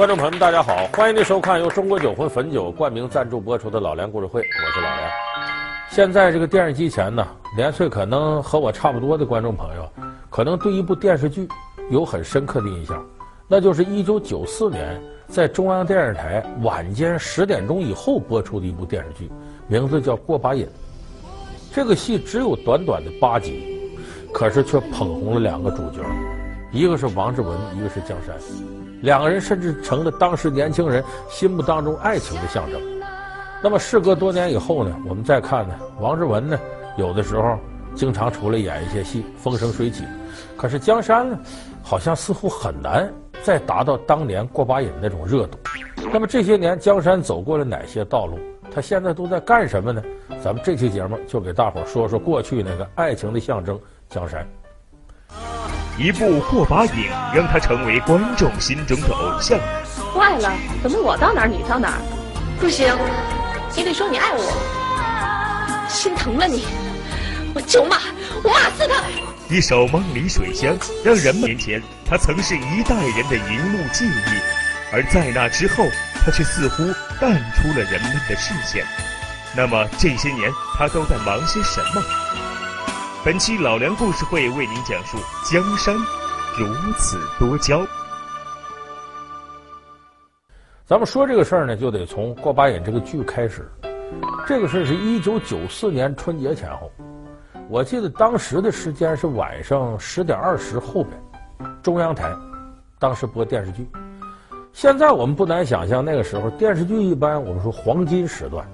观众朋友们，大家好，欢迎您收看由中国酒魂汾酒冠名赞助播出的《老梁故事会》，我是老梁。现在这个电视机前呢，年岁可能和我差不多的观众朋友，可能对一部电视剧有很深刻的印象，那就是一九九四年在中央电视台晚间十点钟以后播出的一部电视剧，名字叫《过把瘾》。这个戏只有短短的八集，可是却捧红了两个主角，一个是王志文，一个是江山。两个人甚至成了当时年轻人心目当中爱情的象征。那么事隔多年以后呢，我们再看呢，王志文呢，有的时候经常出来演一些戏，风生水起。可是江山呢，好像似乎很难再达到当年过把瘾那种热度。那么这些年江山走过了哪些道路？他现在都在干什么呢？咱们这期节目就给大伙说说过去那个爱情的象征江山。一部《过把瘾》让他成为观众心中的偶像。坏了，怎么我到哪儿你到哪儿？不行，你得说你爱我。心疼了你，我就骂，我骂死他。一首《梦里水乡》让人们面前他曾是一代人的荧幕记忆，而在那之后，他却似乎淡出了人们的视线。那么这些年他都在忙些什么？本期老梁故事会为您讲述江山如此多娇。咱们说这个事儿呢，就得从过把瘾这个剧开始。这个事儿是一九九四年春节前后，我记得当时的时间是晚上十点二十后边，中央台当时播电视剧。现在我们不难想象，那个时候电视剧一般我们说黄金时段。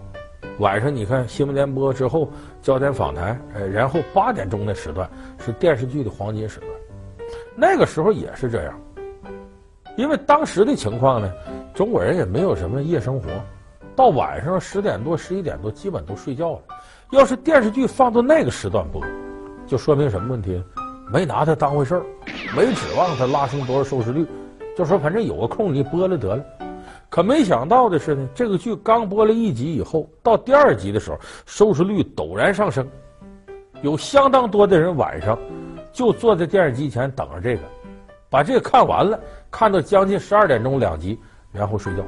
晚上你看新闻联播之后，焦点访谈，呃，然后八点钟的时段是电视剧的黄金时段。那个时候也是这样，因为当时的情况呢，中国人也没有什么夜生活，到晚上十点多、十一点多基本都睡觉了。要是电视剧放到那个时段播，就说明什么问题？没拿它当回事儿，没指望它拉升多少收视率，就说反正有个空你播了得了。可没想到的是呢，这个剧刚播了一集以后，到第二集的时候，收视率陡然上升，有相当多的人晚上就坐在电视机前等着这个，把这个看完了，看到将近十二点钟两集，然后睡觉。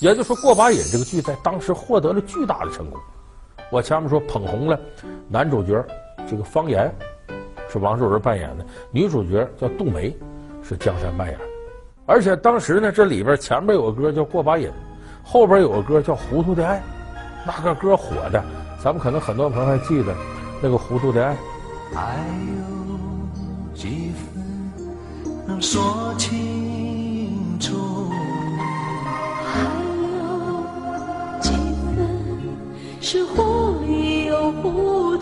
也就是说，《过把瘾》这个剧在当时获得了巨大的成功。我前面说捧红了男主角这个方言是王树文扮演的，女主角叫杜梅是江山扮演的。而且当时呢，这里边前面有个歌叫《过把瘾》，后边有个歌叫《糊涂的爱》，那个歌火的，咱们可能很多朋友还记得那个《糊涂的爱》。爱有几分能说清楚，还有几分是糊里又糊涂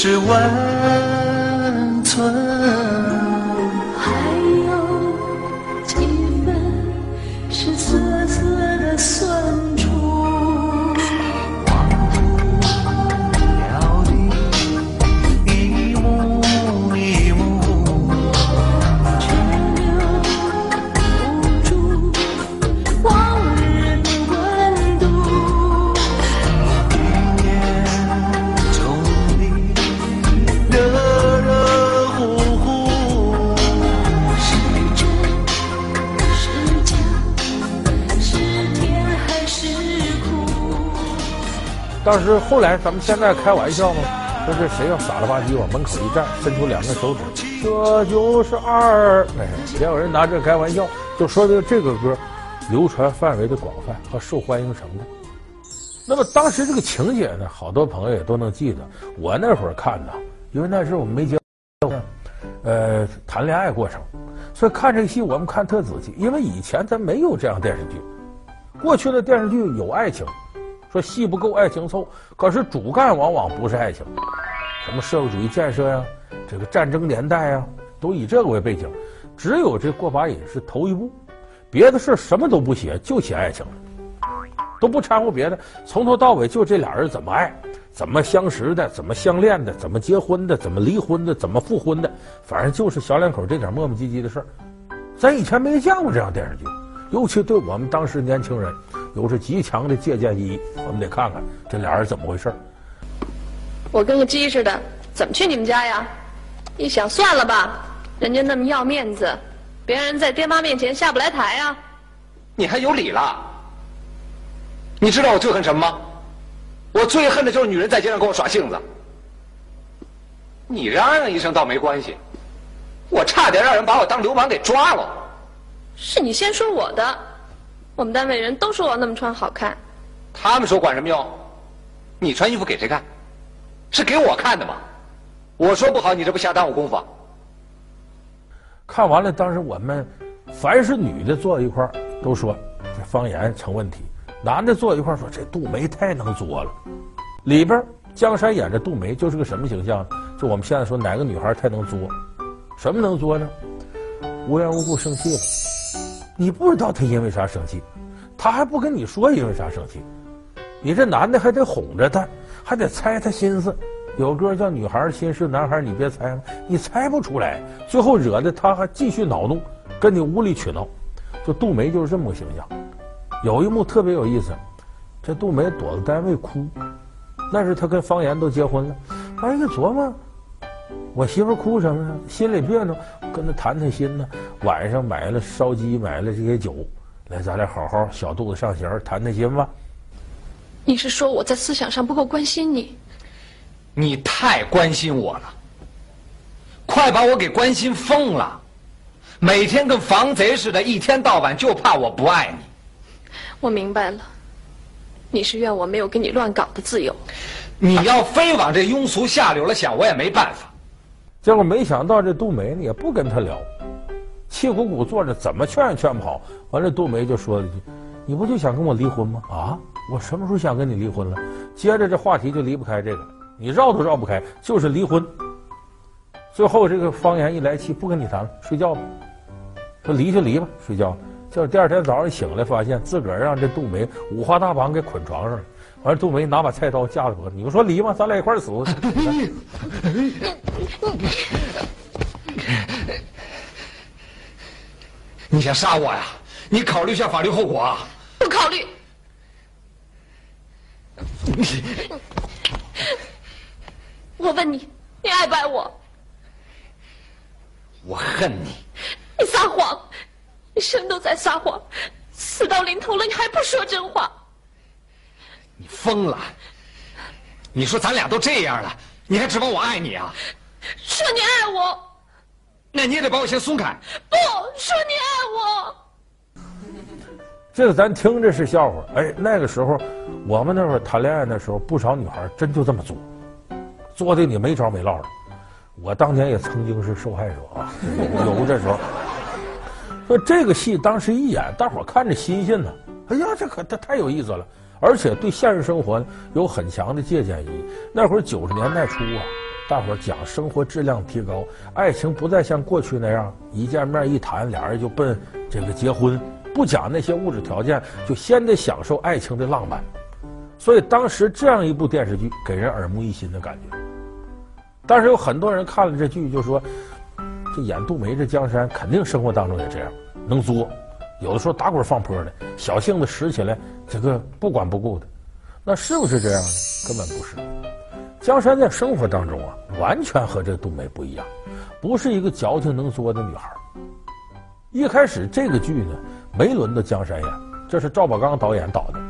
是温存。当时后来咱们现在开玩笑吗？说这谁要傻了吧唧往门口一站，伸出两个手指，这就是二。哎，也有人拿这开玩笑，就说明这个歌流传范围的广泛和受欢迎程度。那么当时这个情节呢，好多朋友也都能记得。我那会儿看呢，因为那时候我们没结婚，呃，谈恋爱过程，所以看这个戏我们看特仔细，因为以前咱没有这样电视剧，过去的电视剧有爱情。说戏不够爱情凑，可是主干往往不是爱情，什么社会主义建设呀，这个战争年代呀，都以这个为背景。只有这过把瘾是头一部，别的事什么都不写，就写爱情，都不掺和别的，从头到尾就这俩人怎么爱，怎么相识的，怎么相恋的，怎么结婚的，怎么离婚的，怎么复婚的，反正就是小两口这点磨磨唧唧的事儿。咱以前没见过这样电视剧，尤其对我们当时年轻人。有着极强的借鉴意义，我们得看看这俩人怎么回事。我跟个鸡似的，怎么去你们家呀？一想算了吧，人家那么要面子，别人在爹妈面前下不来台呀。你还有理了？你知道我最恨什么吗？我最恨的就是女人在街上跟我耍性子。你嚷嚷一声倒没关系，我差点让人把我当流氓给抓了。是你先说我的，我们单位人都说我那么穿好看。他们说管什么用？你穿衣服给谁看？是给我看的吗？我说不好，你这不瞎耽误功夫啊？看完了，当时我们凡是女的坐一块儿，都说这方言成问题。男的坐一块儿说：“这杜梅太能作了。”里边江山演的杜梅就是个什么形象？就我们现在说哪个女孩太能作？什么能作呢？无缘无故生气了，你不知道他因为啥生气，他还不跟你说因为啥生气。你这男的还得哄着她，还得猜她心思。有歌叫《女孩心事男孩你别猜》？你猜不出来，最后惹得他还继续恼怒，跟你无理取闹。就杜梅就是这么个形象。有一幕特别有意思，这杜梅躲在单位哭，那是她跟方言都结婚了。哎，一个琢磨，我媳妇哭什么呀？心里别扭，跟她谈谈心呢。晚上买了烧鸡，买了这些酒，来，咱俩好好小肚子上弦谈谈心吧。你是说我在思想上不够关心你？你太关心我了，快把我给关心疯了，每天跟防贼似的，一天到晚就怕我不爱你。我明白了，你是怨我没有给你乱搞的自由。你要非往这庸俗下流了想，我也没办法。结果没想到这杜梅呢也不跟他聊，气鼓鼓坐着，怎么劝也劝不好。完了，杜梅就说了一句：“你不就想跟我离婚吗？啊，我什么时候想跟你离婚了？”接着这话题就离不开这个，你绕都绕不开，就是离婚。最后这个方言一来气，不跟你谈了，睡觉吧。说离就离吧，睡觉。就是第二天早上醒来，发现自个儿让这杜梅五花大绑给捆床上了。完了，杜梅拿把菜刀架着脖子，你不说离吗？咱俩一块儿死。你想杀我呀？你考虑一下法律后果啊！不考虑。我问你，你爱不爱我？我恨你。你撒谎。一生都在撒谎，死到临头了，你还不说真话？你疯了！你说咱俩都这样了，你还指望我爱你啊？说你爱我，那你也得把我先松开。不说你爱我，这个咱听着是笑话。哎，那个时候我们那会儿谈恋爱的时候，不少女孩真就这么做，做的你没着没落的。我当年也曾经是受害者啊，有这时候。说这个戏当时一演，大伙看着新鲜呢。哎呀，这可太太有意思了，而且对现实生活有很强的借鉴意义。那会儿九十年代初啊，大伙儿讲生活质量提高，爱情不再像过去那样一见面一谈，俩人就奔这个结婚，不讲那些物质条件，就先得享受爱情的浪漫。所以当时这样一部电视剧给人耳目一新的感觉。但是有很多人看了这剧就说。这演杜梅这江山，肯定生活当中也这样，能作，有的时候打滚放泼的，小性子使起来这个不管不顾的，那是不是这样呢？根本不是。江山在生活当中啊，完全和这杜梅不一样，不是一个矫情能作的女孩。一开始这个剧呢，没轮到江山演，这是赵宝刚导演导的。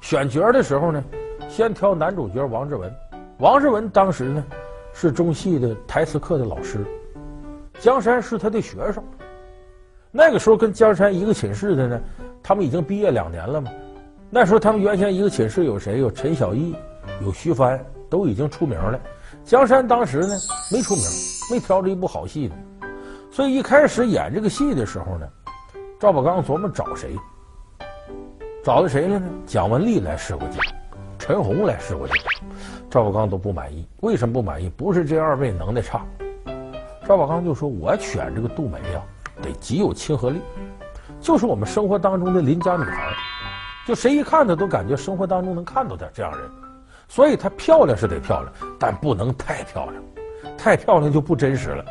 选角的时候呢，先挑男主角王志文，王志文当时呢是中戏的台词课的老师。江山是他的学生，那个时候跟江山一个寝室的呢，他们已经毕业两年了嘛。那时候他们原先一个寝室有谁？有陈小艺，有徐帆，都已经出名了。江山当时呢没出名，没挑着一部好戏呢，所以一开始演这个戏的时候呢，赵宝刚琢磨找谁，找的谁了呢？蒋雯丽来试过镜，陈红来试过镜，赵宝刚都不满意。为什么不满意？不是这二位能耐差。赵宝刚就说：“我选这个杜梅呀，得极有亲和力，就是我们生活当中的邻家女孩，就谁一看她都感觉生活当中能看到点这样人。所以她漂亮是得漂亮，但不能太漂亮，太漂亮就不真实了，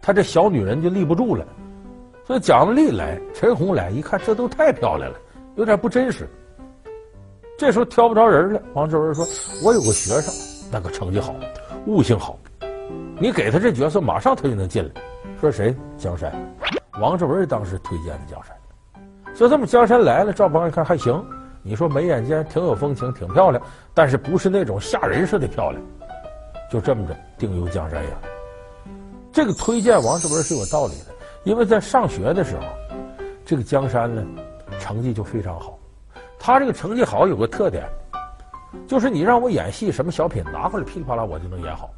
她这小女人就立不住了。所以蒋雯丽来，陈红来，一看这都太漂亮了，有点不真实。这时候挑不着人了，王志文说：‘我有个学生，那个成绩好，悟性好。’你给他这角色，马上他就能进来。说谁？江山。王志文当时推荐的江山。就这么，江山来了，赵宝刚一看还行。你说眉眼间挺有风情，挺漂亮，但是不是那种吓人似的漂亮。就这么着，定由江山呀。这个推荐王志文是有道理的，因为在上学的时候，这个江山呢，成绩就非常好。他这个成绩好有个特点，就是你让我演戏，什么小品拿回来噼里啪啦，我就能演好。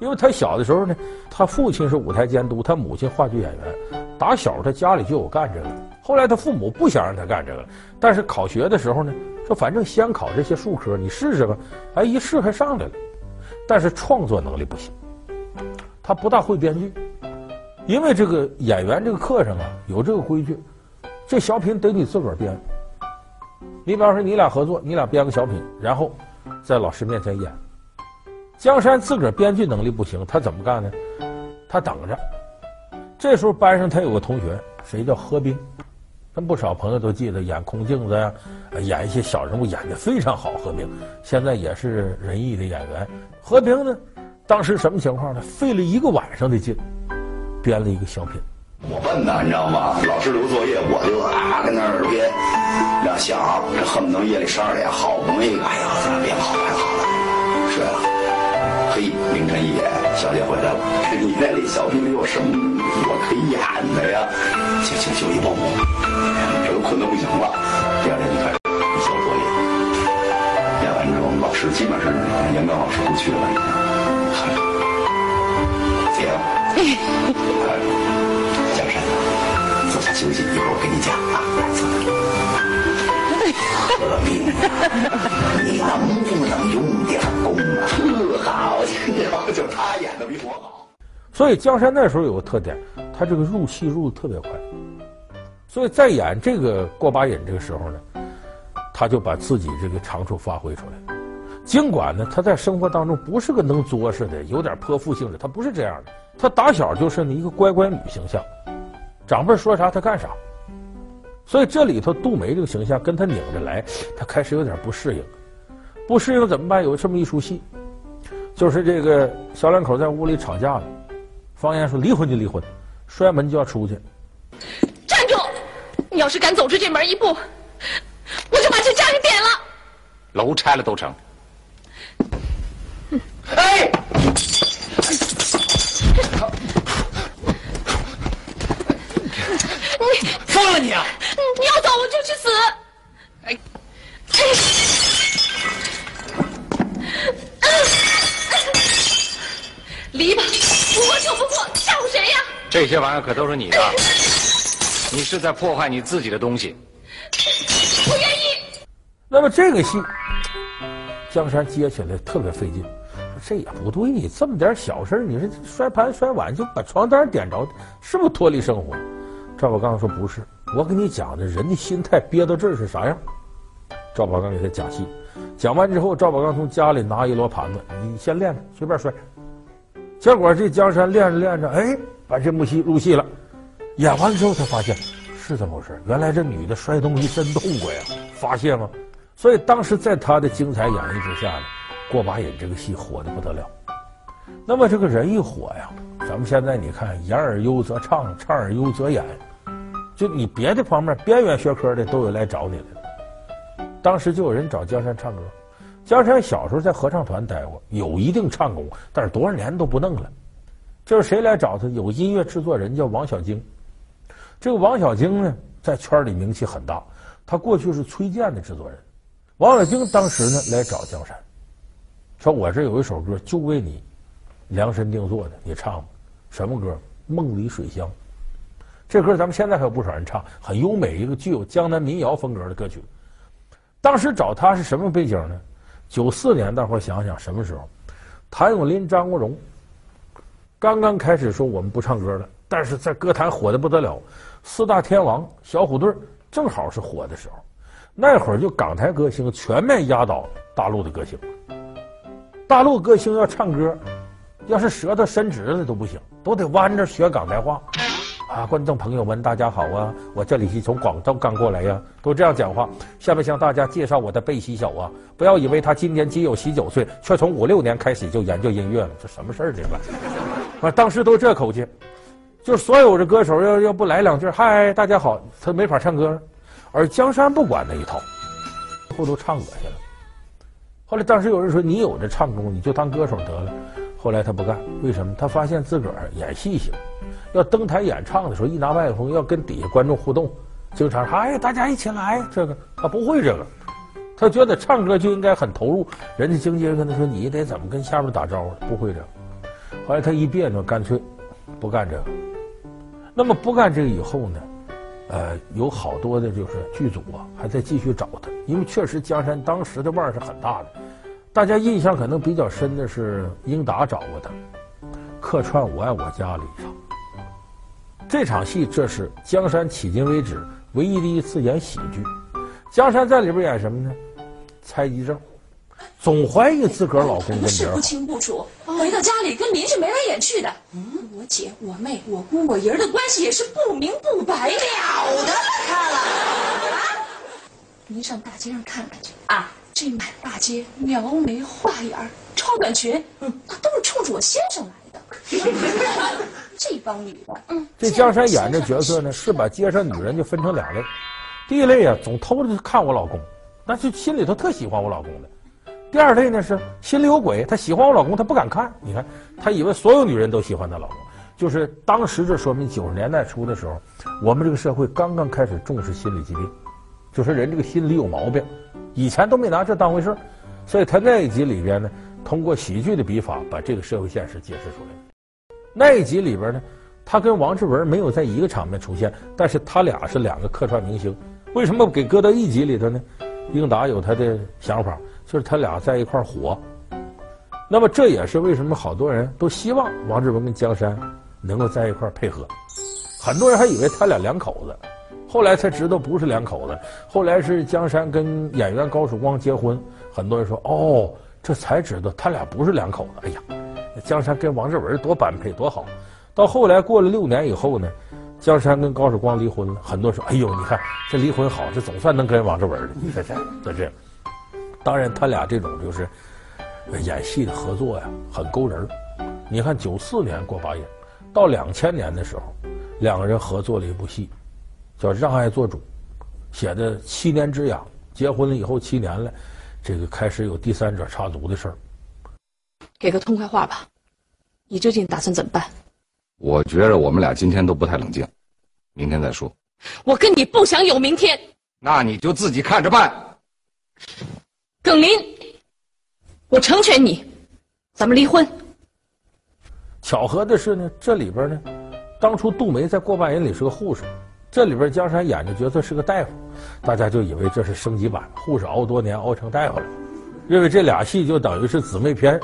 因为他小的时候呢，他父亲是舞台监督，他母亲话剧演员，打小他家里就有干这个。后来他父母不想让他干这个，但是考学的时候呢，说反正先考这些术科，你试试吧。哎，一试还上来了，但是创作能力不行，他不大会编剧。因为这个演员这个课上啊有这个规矩，这小品得你自个儿编。你比方说你俩合作，你俩编个小品，然后在老师面前演。江山自个儿编剧能力不行，他怎么干呢？他等着。这时候班上他有个同学，谁叫何冰？跟不少朋友都记得演空镜子呀，演一些小人物演的非常好。何冰现在也是仁义的演员。何冰呢，当时什么情况呢？费了一个晚上的劲，编了一个小品。我笨呐，你知道吗？老师留作业，我就啊跟那儿编。要想这恨不得夜里十二点，好不容易，哎呀，咱编好编好了，睡了。嘿，凌晨一点，小姐回来了。你那里小品里有什么我可以演的呀？行行，就一报幕。这都困得不行了，第二天就开始交作业。演完之后，老师基本上是严刚老师不去了，已经。姐，你能不能用点功啊？特好，就他演的比我好。所以江山那时候有个特点，他这个入戏入的特别快。所以在演这个过把瘾这个时候呢，他就把自己这个长处发挥出来。尽管呢，他在生活当中不是个能作似的，有点泼妇性质，他不是这样的。他打小就是一个乖乖女形象，长辈说啥他干啥。所以这里头杜梅这个形象跟他拧着来，他开始有点不适应。不适应怎么办？有这么一出戏，就是这个小两口在屋里吵架了，方言说离婚就离婚，摔门就要出去。站住你要是敢走出这门一步，我就把这家给点了。楼拆了都成。哎！你疯了你啊！你要走我就去死！哎！离吧，我就不过，吓唬谁呀？这些玩意儿可都是你的。你是在破坏你自己的东西。不愿意。那么这个戏，江山接起来特别费劲。说这也不对，这么点小事你说摔盘摔碗就把床单点着，是不是脱离生活？赵宝刚说不是，我跟你讲的，人的心态憋到这儿是啥样？赵宝刚给他讲戏，讲完之后，赵宝刚从家里拿一摞盘子，你先练着，随便摔。结果这江山练着练着，哎，把这幕戏入戏了。演完之后才发现是这么回事，原来这女的摔东西真痛快呀，发泄吗？所以当时在他的精彩演绎之下呢，过把瘾这个戏火的不得了。那么这个人一火呀，咱们现在你看，演而优则唱，唱而优则演，就你别的方面边缘学科的都有来找你来了。当时就有人找江山唱歌，江山小时候在合唱团待过，有一定唱功，但是多少年都不弄了。这是谁来找他？有音乐制作人叫王小晶。这个王小晶呢，在圈里名气很大。他过去是崔健的制作人。王小晶当时呢来找江山，说：“我这有一首歌，就为你量身定做的，你唱吧。什么歌？《梦里水乡》。这歌咱们现在还有不少人唱，很优美，一个具有江南民谣风格的歌曲。当时找他是什么背景呢？九四年，大伙想想什么时候？谭咏麟、张国荣刚刚开始说我们不唱歌了，但是在歌坛火的不得了。”四大天王小虎队正好是火的时候，那会儿就港台歌星全面压倒大陆的歌星。大陆歌星要唱歌，要是舌头伸直了都不行，都得弯着学港台话。啊，观众朋友们，大家好啊！我这里是从广州刚过来呀，都这样讲话。下面向大家介绍我的贝西小啊，不要以为他今年仅有十九岁，却从五六年开始就研究音乐了，这什么事儿？这个。啊，当时都这口气，就所有的歌手要要不来两句，嗨，大家好，他没法唱歌。而江山不管那一套，后头唱恶心了。后来当时有人说，你有这唱功，你就当歌手得了。后来他不干，为什么？他发现自个儿演戏行，要登台演唱的时候，一拿麦克风要跟底下观众互动，经常说哎，大家一起来，这个他不会这个。他觉得唱歌就应该很投入，人家经纪人跟他说：“你得怎么跟下面打招呼？”不会这个。后来他一别扭，干脆不干这个。那么不干这个以后呢？呃，有好多的就是剧组啊，还在继续找他，因为确实江山当时的腕儿是很大的。大家印象可能比较深的是英达找过他，客串《我爱我家》里一场。这场戏，这是江山迄今为止唯一的一次演喜剧。江山在里边演什么呢？猜疑症，总怀疑自个儿老公跟别人好。不清不楚，回到家里跟邻居眉来眼去的。嗯，我姐、我妹、我姑、我爷的关系也是不明不白了的。看了啊？您上大街上看看去啊！这满大街描眉画眼、超短裙，嗯，那都是冲着我先生来的。这帮女的，嗯，这江山演这角色呢，是把街上女人就分成两类。第一类啊，总偷着看我老公，那就心里头特喜欢我老公的；第二类呢是心里有鬼，他喜欢我老公，他不敢看。你看，他以为所有女人都喜欢她老公，就是当时这说明九十年代初的时候，我们这个社会刚刚开始重视心理疾病，就说人这个心理有毛病，以前都没拿这当回事，所以他那一集里边呢，通过喜剧的笔法把这个社会现实揭示出来。那一集里边呢，他跟王志文没有在一个场面出现，但是他俩是两个客串明星。为什么给搁到一集里头呢？英达有他的想法，就是他俩在一块儿火。那么这也是为什么好多人都希望王志文跟江山能够在一块儿配合。很多人还以为他俩两口子，后来才知道不是两口子。后来是江山跟演员高曙光结婚，很多人说哦，这才知道他俩不是两口子。哎呀，江山跟王志文多般配多好。到后来过了六年以后呢？江山跟高曙光离婚了，很多人说：“哎呦，你看这离婚好，这总算能跟王志文了。”你看这，这这，当然他俩这种就是演戏的合作呀，很勾人。你看九四年过把瘾，到两千年的时候，两个人合作了一部戏，叫《让爱做主》，写的七年之痒，结婚了以后七年了，这个开始有第三者插足的事儿。给个痛快话吧，你究竟打算怎么办？我觉着我们俩今天都不太冷静，明天再说。我跟你不想有明天，那你就自己看着办。耿林，我成全你，咱们离婚。巧合的是呢，这里边呢，当初杜梅在《过把瘾》里是个护士，这里边江山演的角色是个大夫，大家就以为这是升级版，护士熬多年熬成大夫了，认为这俩戏就等于是姊妹篇，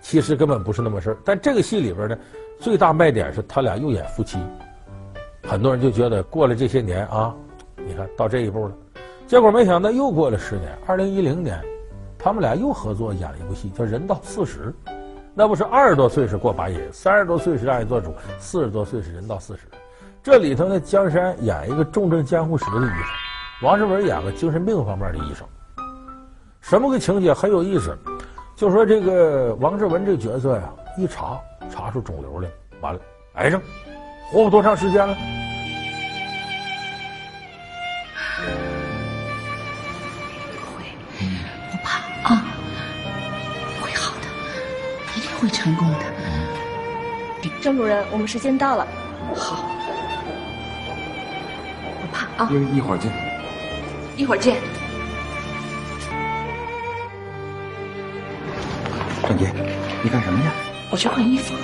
其实根本不是那么事儿。但这个戏里边呢。最大卖点是他俩又演夫妻，很多人就觉得过了这些年啊，你看到这一步了，结果没想到又过了十年，二零一零年，他们俩又合作演了一部戏，叫《人到四十》，那不是二十多岁是过把瘾，三十多岁是让人做主，四十多岁是人到四十。这里头呢，江山演一个重症监护室的医生，王志文演个精神病方面的医生。什么个情节很有意思？就说这个王志文这个角色呀，一查。查出肿瘤来，完了，癌症，活不多长时间了。不会，不怕啊，会好的，一定会成功的。郑主任，我们时间到了。好，啊。一一会儿见。一会儿见。张姐，你干什么呀？我去换衣服，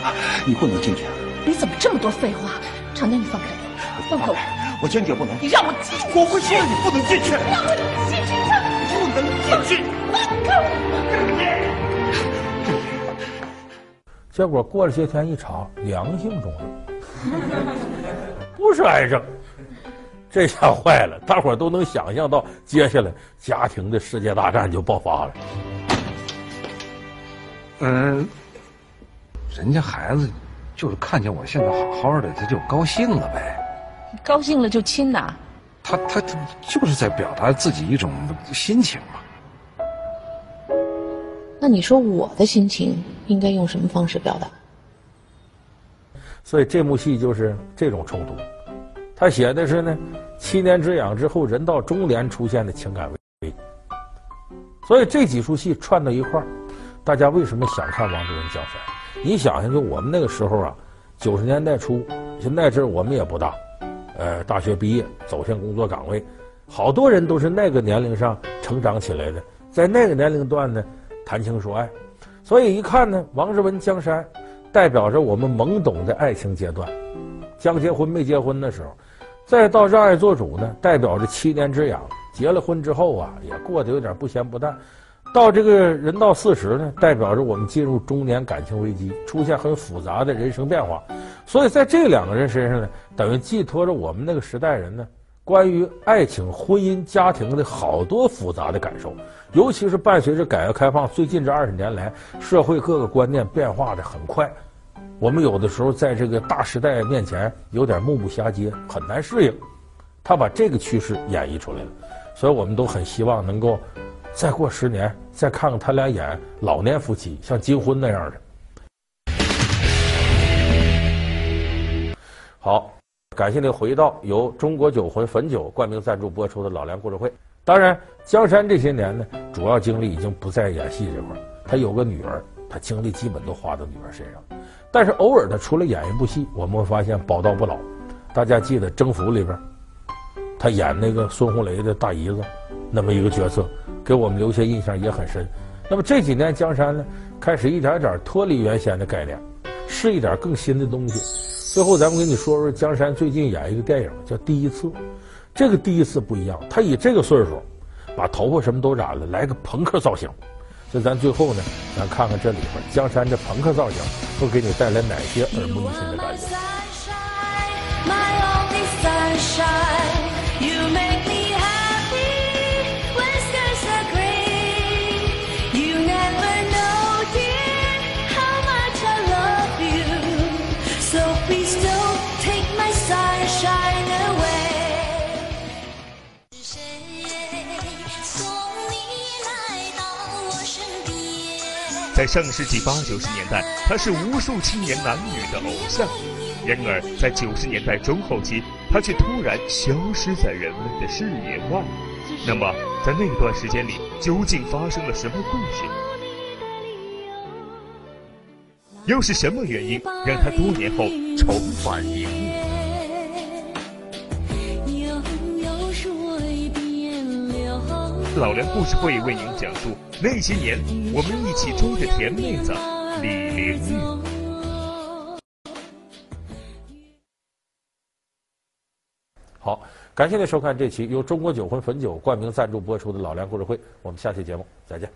你不能进去。你怎么这么多废话？长江，你放开我，放开我！我坚决不能。你让我进去！我会说你不能进去。让我进去！不能进去！放开我！结果过了些天一查，良性肿瘤，不是癌症，这下坏了。大伙儿都能想象到，接下来家庭的世界大战就爆发了。嗯。人家孩子就是看见我现在好好的，他就高兴了呗。高兴了就亲呐。他他他就是在表达自己一种心情嘛。那你说我的心情应该用什么方式表达？所以这幕戏就是这种冲突。他写的是呢，七年之痒之后，人到中年出现的情感危机。所以这几出戏串到一块儿，大家为什么想看王志文江山？你想想，就我们那个时候啊，九十年代初，就那阵我们也不大，呃，大学毕业走向工作岗位，好多人都是那个年龄上成长起来的，在那个年龄段呢，谈情说爱，所以一看呢，王志文江山代表着我们懵懂的爱情阶段，将结婚没结婚的时候，再到让爱做主呢，代表着七年之痒，结了婚之后啊，也过得有点不咸不淡。到这个人到四十呢，代表着我们进入中年感情危机，出现很复杂的人生变化。所以在这两个人身上呢，等于寄托着我们那个时代人呢，关于爱情、婚姻、家庭的好多复杂的感受。尤其是伴随着改革开放，最近这二十年来，社会各个观念变化的很快，我们有的时候在这个大时代面前有点目不暇接，很难适应。他把这个趋势演绎出来了，所以我们都很希望能够。再过十年，再看看他俩演老年夫妻，像金婚那样的。好，感谢您回到由中国酒魂汾酒冠名赞助播出的老梁故事会。当然，江山这些年呢，主要精力已经不在演戏这块儿。他有个女儿，他精力基本都花到女儿身上。但是偶尔他出来演一部戏，我们会发现宝刀不老。大家记得《征服》里边，他演那个孙红雷的大姨子，那么一个角色。给我们留下印象也很深。那么这几年江山呢，开始一点点脱离原先的概念，试一点更新的东西。最后，咱们跟你说说江山最近演一个电影叫《第一次》，这个第一次不一样，他以这个岁数，把头发什么都染了，来个朋克造型。所以咱最后呢，咱看看这里边江山这朋克造型会给你带来哪些耳目一新的感觉。在上世纪八九十年代，他是无数青年男女的偶像。然而，在九十年代中后期，他却突然消失在人们的视野外。那么，在那段时间里，究竟发生了什么故事？又是什么原因让他多年后重返荧幕？老梁故事会为您讲述那些年我们一起追的甜妹子李玲玉。好，感谢您收看这期由中国酒魂汾酒冠名赞助播出的老梁故事会，我们下期节目再见。